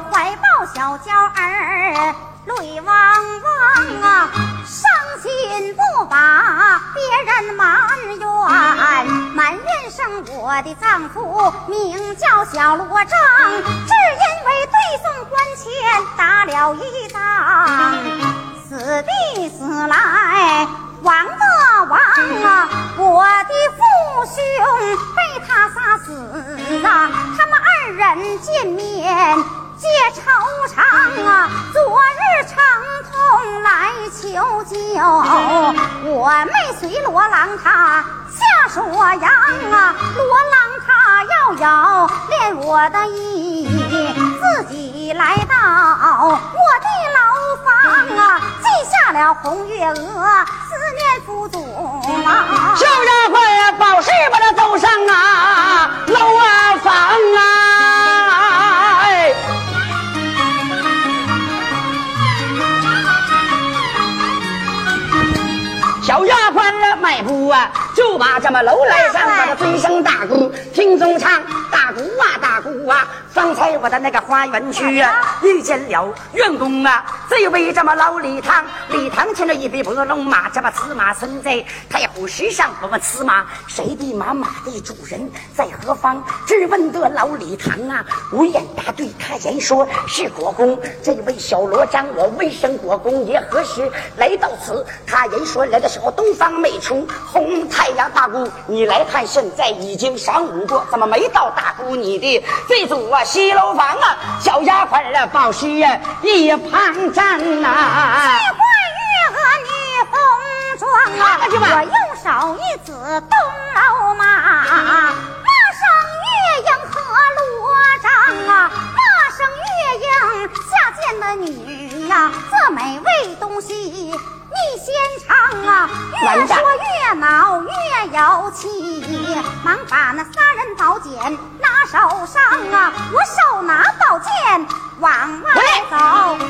怀抱小娇儿，泪汪汪啊，伤心不把别人埋怨，埋怨生我的丈夫名叫小罗章，只因为对送官前打了一仗，死的死来亡的亡啊，我的父兄被他杀死啊，他们二人见面。借愁肠啊，昨日长痛来求救，我妹随罗郎他下说阳啊，罗郎他要有恋我的意，自己来到我的牢房啊，记下了红月娥思念父祖啊，小丫鬟报事把他走上啊楼啊房啊。迈步啊，就把这么楼来上，把他尊声大鼓，听中唱，大鼓啊大鼓啊！方才我在那个花园区啊，遇见了院工啊，这位这么老李唐，李唐牵着一匹白龙马，这么此马存在太湖石上，我问此马谁的马？马的主人在何方？只问得老李唐啊，无言答对，他言说是国公。这位小罗章，我未生国公爷何时来到此？他言说来的。时候东方没出红太阳，大姑你来看，现在已经晌午过，怎么没到大姑你的这组啊西楼房啊？小丫鬟啊报时啊一旁站呐。奇怪月娥女红妆啊，我用手一指东楼马，马上月英和罗章啊，马上月英下贱的女呀，这美味东西。一先尝啊，越说越恼越有气，忙把那三人宝剑拿手上啊，我手拿宝剑往外走。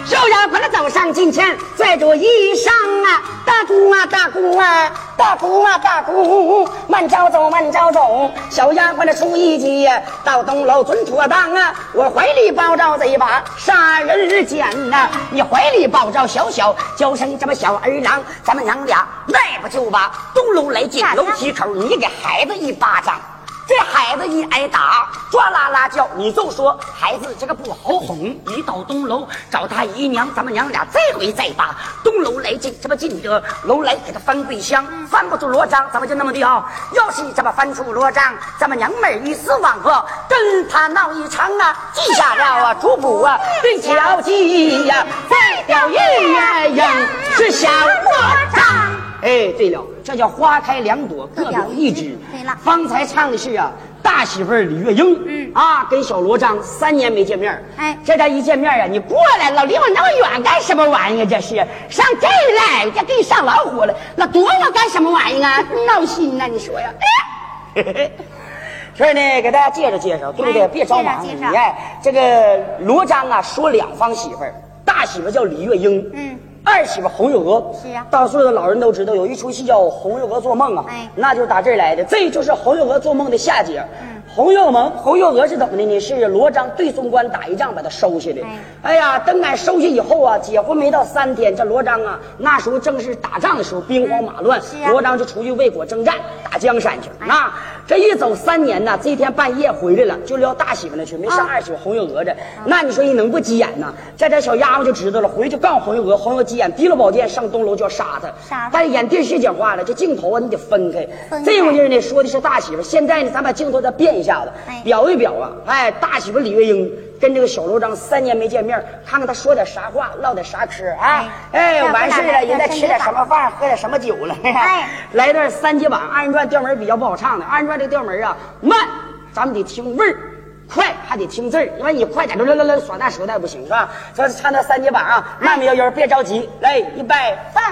小丫鬟走上近前，拽住衣裳啊，大姑啊大姑啊，大姑啊大姑，慢着走慢着走。小丫鬟的出一计，到东楼准妥当啊，我怀里抱着这一把杀人剪呐，你怀里抱着小小娇生这么小儿。郎，咱们娘俩那不就把东楼来进楼梯口，你给孩子一巴掌，这孩子一挨打，抓啦啦叫，你就说孩子这个不好哄。一到东楼找他姨娘，咱们娘俩再回再打东楼来进，这么进得楼来给他翻桂香，翻不出罗章，咱们就那么的啊。要是这么翻出罗章，咱们娘们一死亡后，跟他闹一场啊，记下了啊，主簿啊，对交记呀，再钓鱼呀，是小罗章。哎，对了，这叫花开两朵，各表一枝。对了，方才唱的是啊。大媳妇李月英，嗯啊，跟小罗章三年没见面哎，这这一见面啊，你过来了，离我那么远干什么玩意儿？这是上这儿来，这给你上老虎了，那躲我干什么玩意儿啊？闹心呐，你说呀？哎，所以呢，给大家介绍介绍，对不对？别着忙。你看这个罗章啊，说两方媳妇儿，大媳妇叫李月英，嗯。二媳妇红月娥是呀，大岁数的老人都知道有一出戏叫《红月娥做梦》啊，哎，那就是打这儿来的，这就是红月娥做梦的下节。嗯，红月娥，红月娥是怎么的呢？是罗章对松关打一仗把他收下的。哎呀，等俺收下以后啊，结婚没到三天，这罗章啊，那时候正是打仗的时候，兵荒马乱，罗章就出去为国征战，打江山去了。啊，这一走三年呢，这一天半夜回来了，就撩大媳妇那去，没上二媳妇红月娥这。那你说你能不急眼呢？这这小丫鬟就知道了，回去告诉红月娥，红月娥急。眼提了宝剑上东楼就要杀他，杀但是演电视讲话了，这镜头啊你得分开。这回儿呢说的是大媳妇，现在呢咱把镜头再变一下子，表一表啊！哎，大媳妇李月英跟这个小罗章三年没见面，看看他说点啥话，唠点啥嗑啊？哎，完事了，人再吃点什么饭，喝点什么酒了？哎，来段三节板二人转调门比较不好唱的，二人转这个调门啊慢，咱们得听味儿。快还得听字儿，因为你快点，来来来，耍大舌头不行是吧？这唱那三节板啊，慢慢悠悠，别着急，来，预备，放。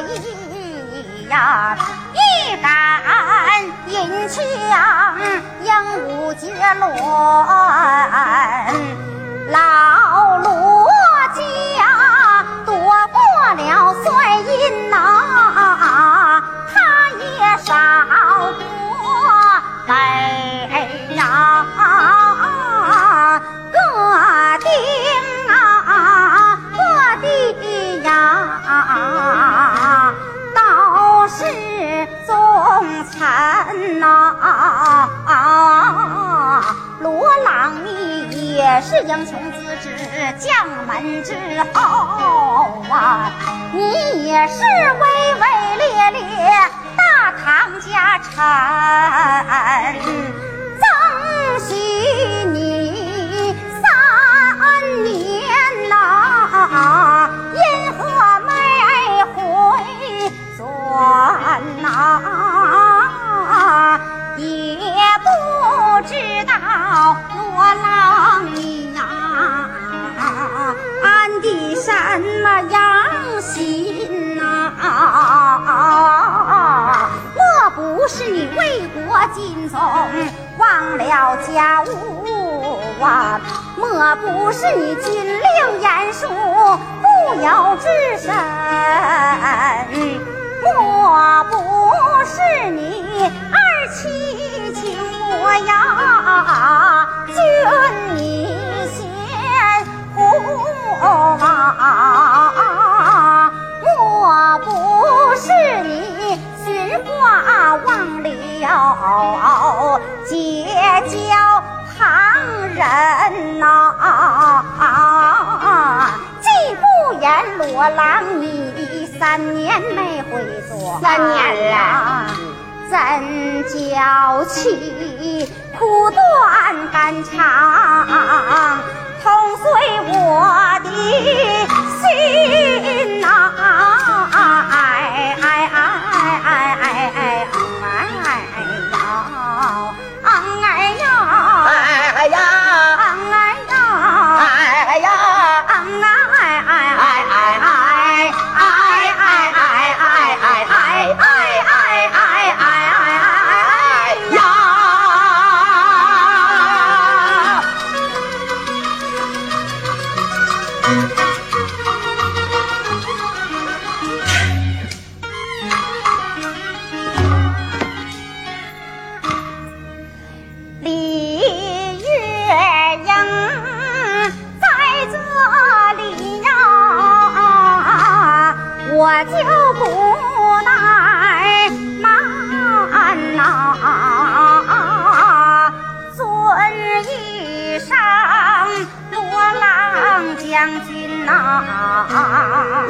一呀一杆银枪鹦鹉结鸾我郎你三年没回转，三年了，怎教起苦断肝肠，痛碎我的军呐、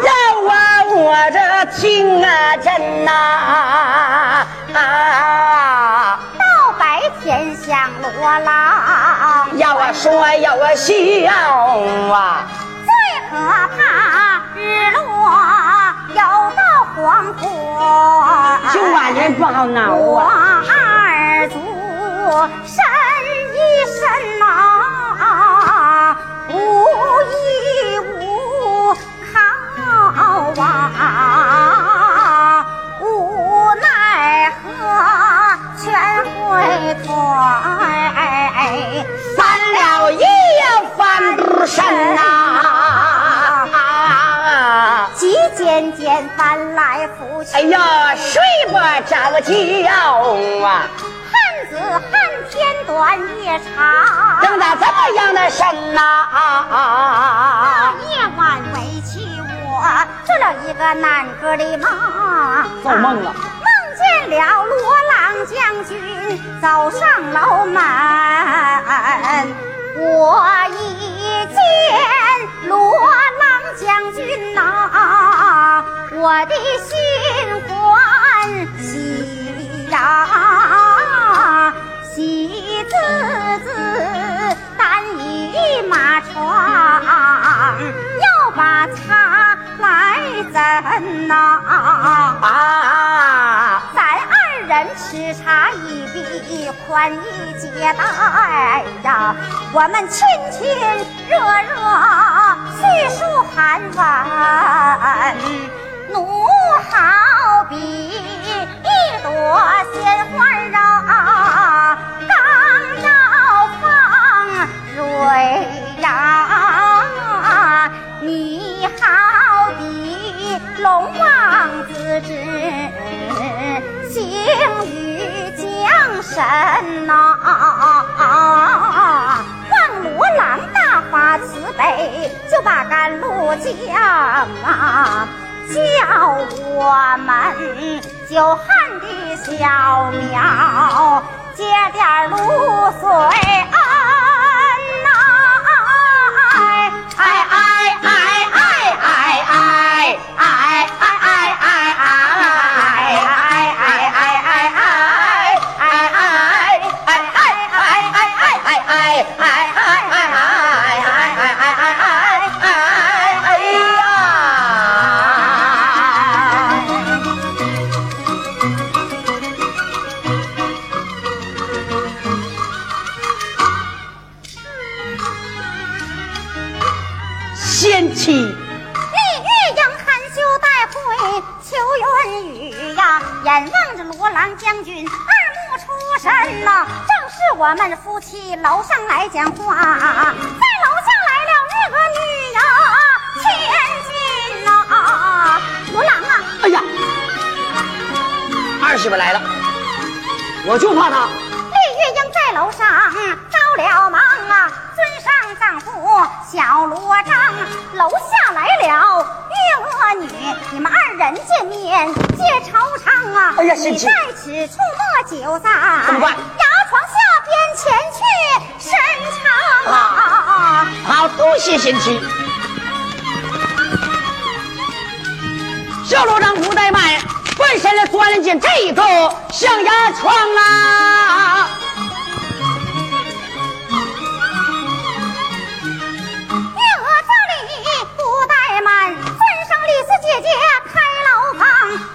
要啊，我这听啊真呐啊！到白天向罗郎，要我说要我笑啊！最可怕日落又到黄昏，就晚人不好闹我！二祖伸一伸呐、无奈何全会退。翻了一翻身呐！急渐渐翻来覆去，哎呀，睡不着觉啊！汉子汉天短夜长，整的这么样的神呐！夜晚围起我做了一个难个的梦，做梦了，梦见了罗郎将军走上楼门，我一见罗郎将军呐、我的心欢喜呀，喜滋滋单一马床，要把茶来斟呐、啊！咱二人吃茶一笔，宽衣解带呀。我们亲亲热热，叙述寒温，奴好比一朵鲜花啊，神呐，望罗郎大发慈悲，就把甘露降啊，叫我们久旱的小苗接点露水眼望着罗郎将军二目出神呐，正是我们夫妻楼上来讲话，在楼下来了日个女呀，千金呐，罗郎啊，哎呀，二媳妇来了，我就怕她。李月英在楼上着了忙啊，尊上丈夫小罗章，楼下来了女，你们二人见面皆惆怅啊。哎呀你在此处莫久在，怎么办牙床下边前去深长啊。好，多谢贤妻。小罗章不怠慢，翻身了钻进这个象牙床啊！姐姐开牢房。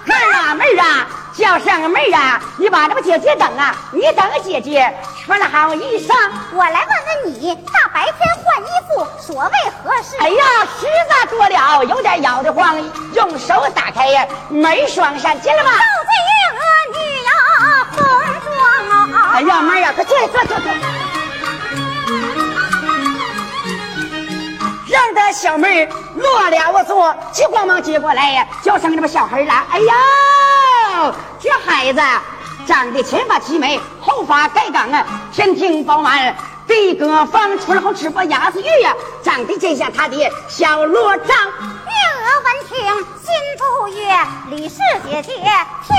妹儿啊，妹儿啊，叫声个妹儿啊！你把这个姐姐等啊，你等姐姐穿好衣裳。我来问问你，大白天换衣服，所谓何事？哎呀，实在多了，有点咬得慌，用手打开呀，门双扇进来吧。照见月娥女呀，红妆啊！哎呀，妹儿啊，快坐坐坐坐。让这小妹儿落了座，急慌忙接过来呀，叫声这么小孩来。哎呦，这孩子长得前发齐眉，后发盖岗啊，天庭饱满，鼻哥方，唇红齿薄，牙子玉呀，长得真像他的小罗章。月娥闻听心不悦，李氏姐姐听，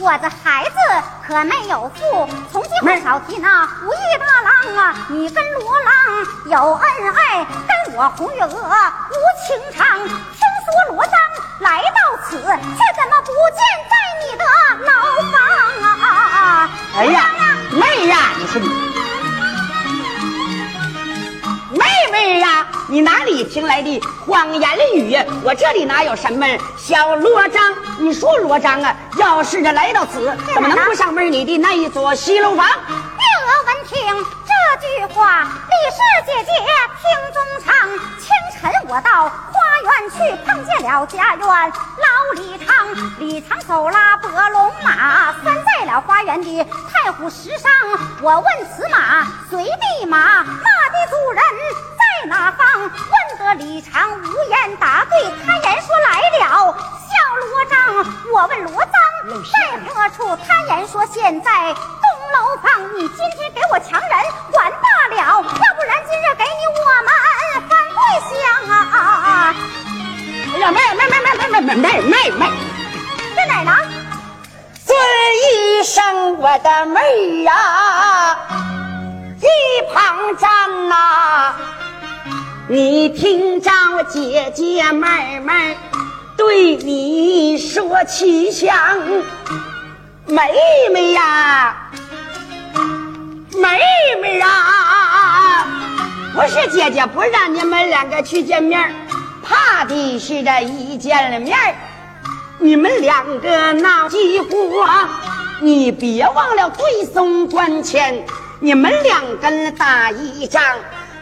我这孩子可没有父，从今后少提那武艺大郎啊！你跟罗郎有恩爱，跟我红月娥无情长。听说罗章来到此，却怎么不见在你的牢房啊？哎呀，妹儿呀，你是你。妹妹呀，你哪里听来的谎言语？我这里哪有什么小罗章？你说罗章啊，要是这来到此，怎么能不上门你的那一座西楼房？月娥闻听这句话，李氏姐姐听中唱。清晨我到花园去，碰见了家园老李昌。李昌手拉伯龙马，拴在了花园的太湖石上。我问此马随地马，马的主人在哪方？问得李长无言答对，他言说来了。小罗章，我问罗章在何处？他言说现在东楼房。你今天给我强人管罢了，要不然今日给你我们翻对象啊！哎呀，妹妹妹妹妹妹妹妹妹妹，在哪呢？尊一声我的妹呀，一旁站呐、你听着姐姐妹妹对你说气象，妹妹呀，妹妹啊，不是姐姐不让你们两个去见面，怕的是这一见了面你们两个闹饥荒，你别忘了对送关前。你们两个打一仗，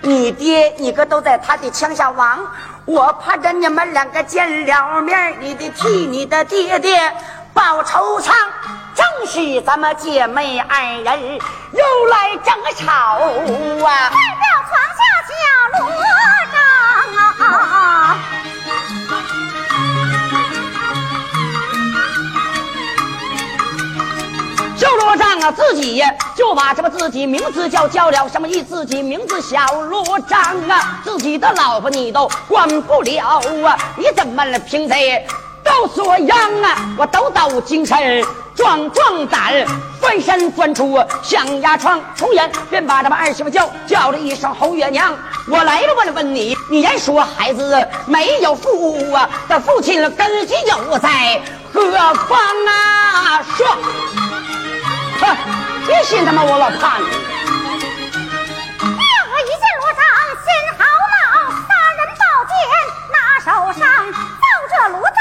你爹你哥都在他的枪下亡，我盼着你们两个见了面，你得替你的爹爹报仇偿。正是咱们姐妹二人又来争吵啊！罗章啊，自己就把这么自己名字叫叫了什么一？自己名字小罗章啊，自己的老婆你都管不了啊！你怎么了？凭谁都说样啊？我抖抖精神，壮壮胆，翻身翻出象牙床，从眼便把这么二媳妇叫叫了一声侯月娘。我来了，问了问你，你言说孩子没有父啊，的父亲根基有在何方啊？说。信他妈我老怕你！我一见罗章心好恼，杀人宝剑拿手上，抱着罗章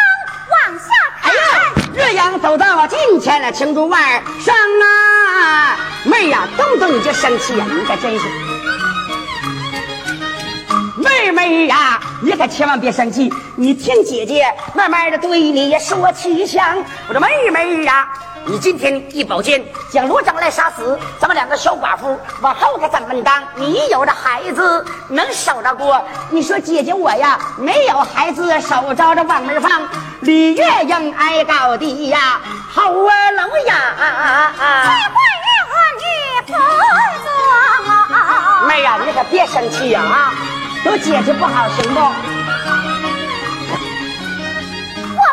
往下哎呀，岳阳走到近前了，青竹腕上啊！妹呀，动动你就生气呀！你可真是。妹妹呀，你可千万别生气，你听姐姐慢慢的对你说气象。我说妹妹呀。你今天一宝剑将罗章来杀死，咱们两个小寡妇往后可怎么当？你有了孩子能守着过？你说姐姐我呀，没有孩子守着这王门房，李月英挨高低呀，好啊楼呀！再换月娥女服装。妹呀，你可别生气呀啊！都姐姐不好行不？我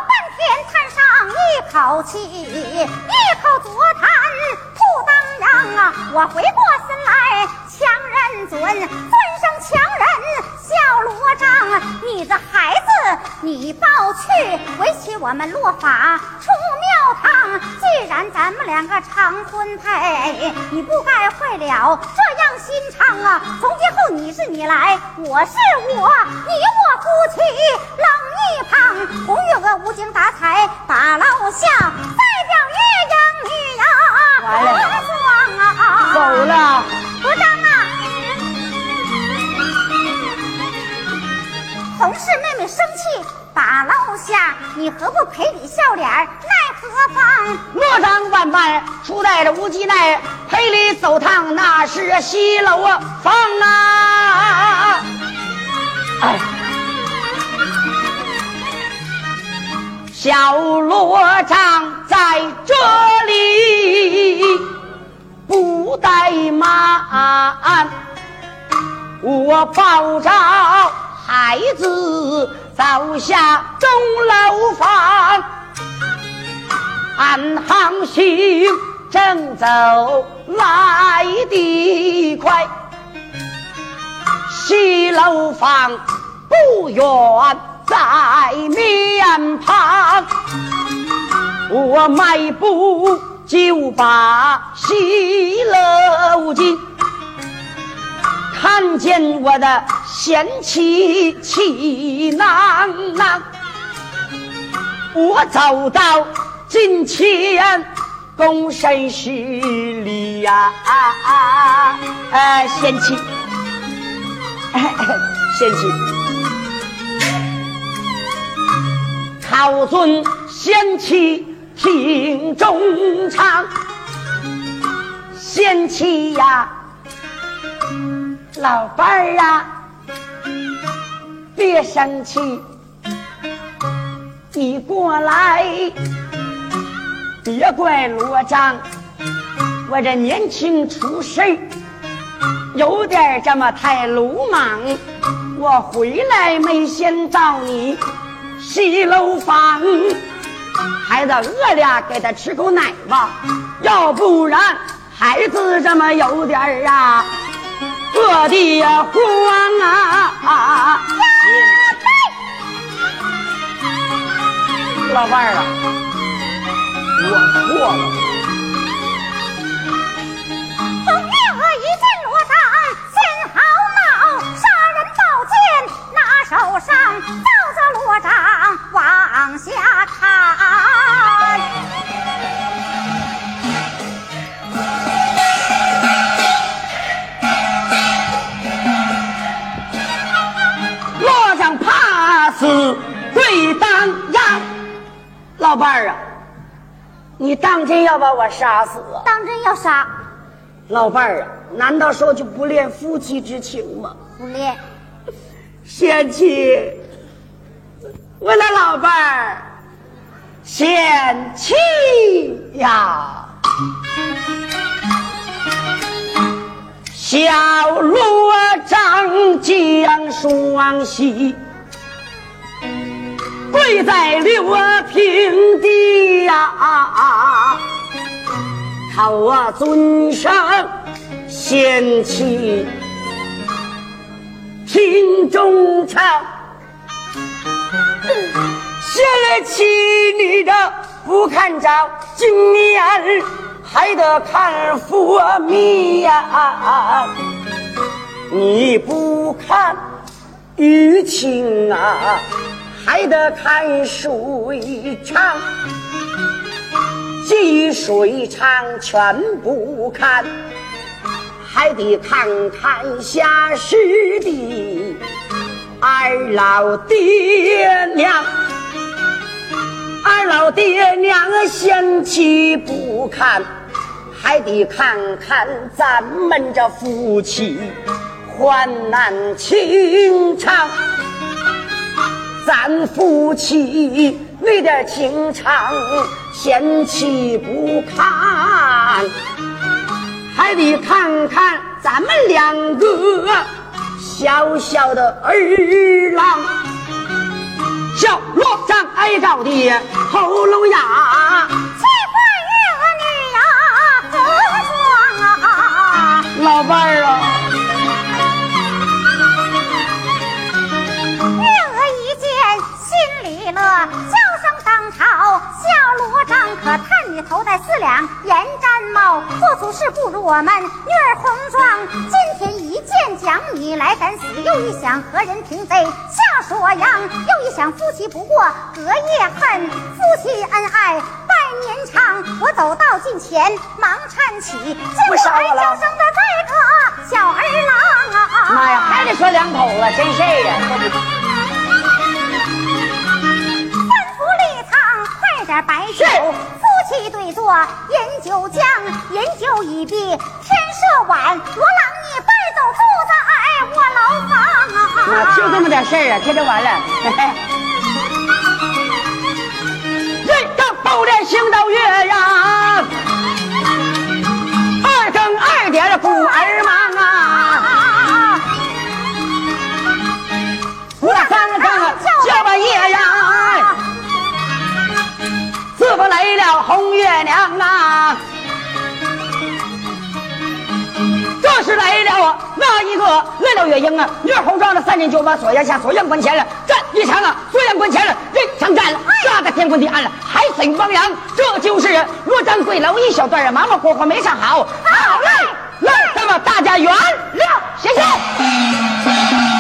半天叹上一口气，一口浊啊！我回过身来，强人尊，尊声强人笑罗章。你这孩子，你抱去为娶我们落法出庙堂。既然咱们两个成婚配，你不该坏了这样心肠啊！从今后你是你来，我是我，你我夫妻冷。一旁红月娥无精打采把楼下，代表月英女呀，服装了，不当啊！同事妹妹生气把楼下，你何不赔礼笑脸？奈何方？罗章万般出在这无极奈，赔礼走堂那是西楼房啊！哎。小罗章在这里不怠慢，我抱着孩子走下钟楼房，暗行行正走来得快，西楼房不远。在面旁，我迈步就把西楼进，看见我的贤妻气囊囊，我走到近前，躬身施礼呀，哎，贤妻，贤妻。老尊贤妻听衷肠，贤妻呀，老伴儿啊，别生气，你过来，别怪罗章，我这年轻出身，有点这么太鲁莽，我回来没先找你。西楼房，孩子饿了，给他吃口奶吧，要不然孩子这么有点儿啊，饿的呀慌啊！老伴儿啊，我错了。真要把我杀死啊？当真要杀？老伴儿啊，难道说就不恋夫妻之情吗？不恋。贤妻，我的老伴儿，贤妻呀！小罗张江双膝跪在刘平地呀，看我尊上贤妻。听中唱，写了七你的不看照，今年还得看佛面呀！你不看雨晴啊，还得看水长，积水长全不看。还得看看下世的二老爹娘，二老爹娘嫌弃不看，还得看看咱们这夫妻患难情长，咱夫妻那点情长嫌弃不看。还得看看咱们两个小小的儿郎，小罗帐挨着的喉咙哑，七块儿女呀服装啊，老伴儿啊，做粗事不如我们女儿红妆。今天一见将你来赶死，又一想何人平贼下说阳，又一想夫妻不过隔夜恨，夫妻恩爱百年长。我走到近前忙搀起，见我儿叫生的这个小儿郎啊！妈呀，还得说两口子，真事儿啊！点摆酒，对坐，饮酒浆，饮酒已毕，天色晚，罗郎你败走住在我牢房啊！那就这么点事儿啊，这就完了。人到不连行到月呀，二红月亮啊，这是来了啊！那一个来了月英啊，月红装了三年就把锁阳下，锁阳关前了，战一场啊，锁阳关前了，人枪战了，打得天昏地暗了，海死汪洋。这就是罗章贵楼，一小段啊，马马虎虎没唱好。好嘞，那么大家原谅，谢谢。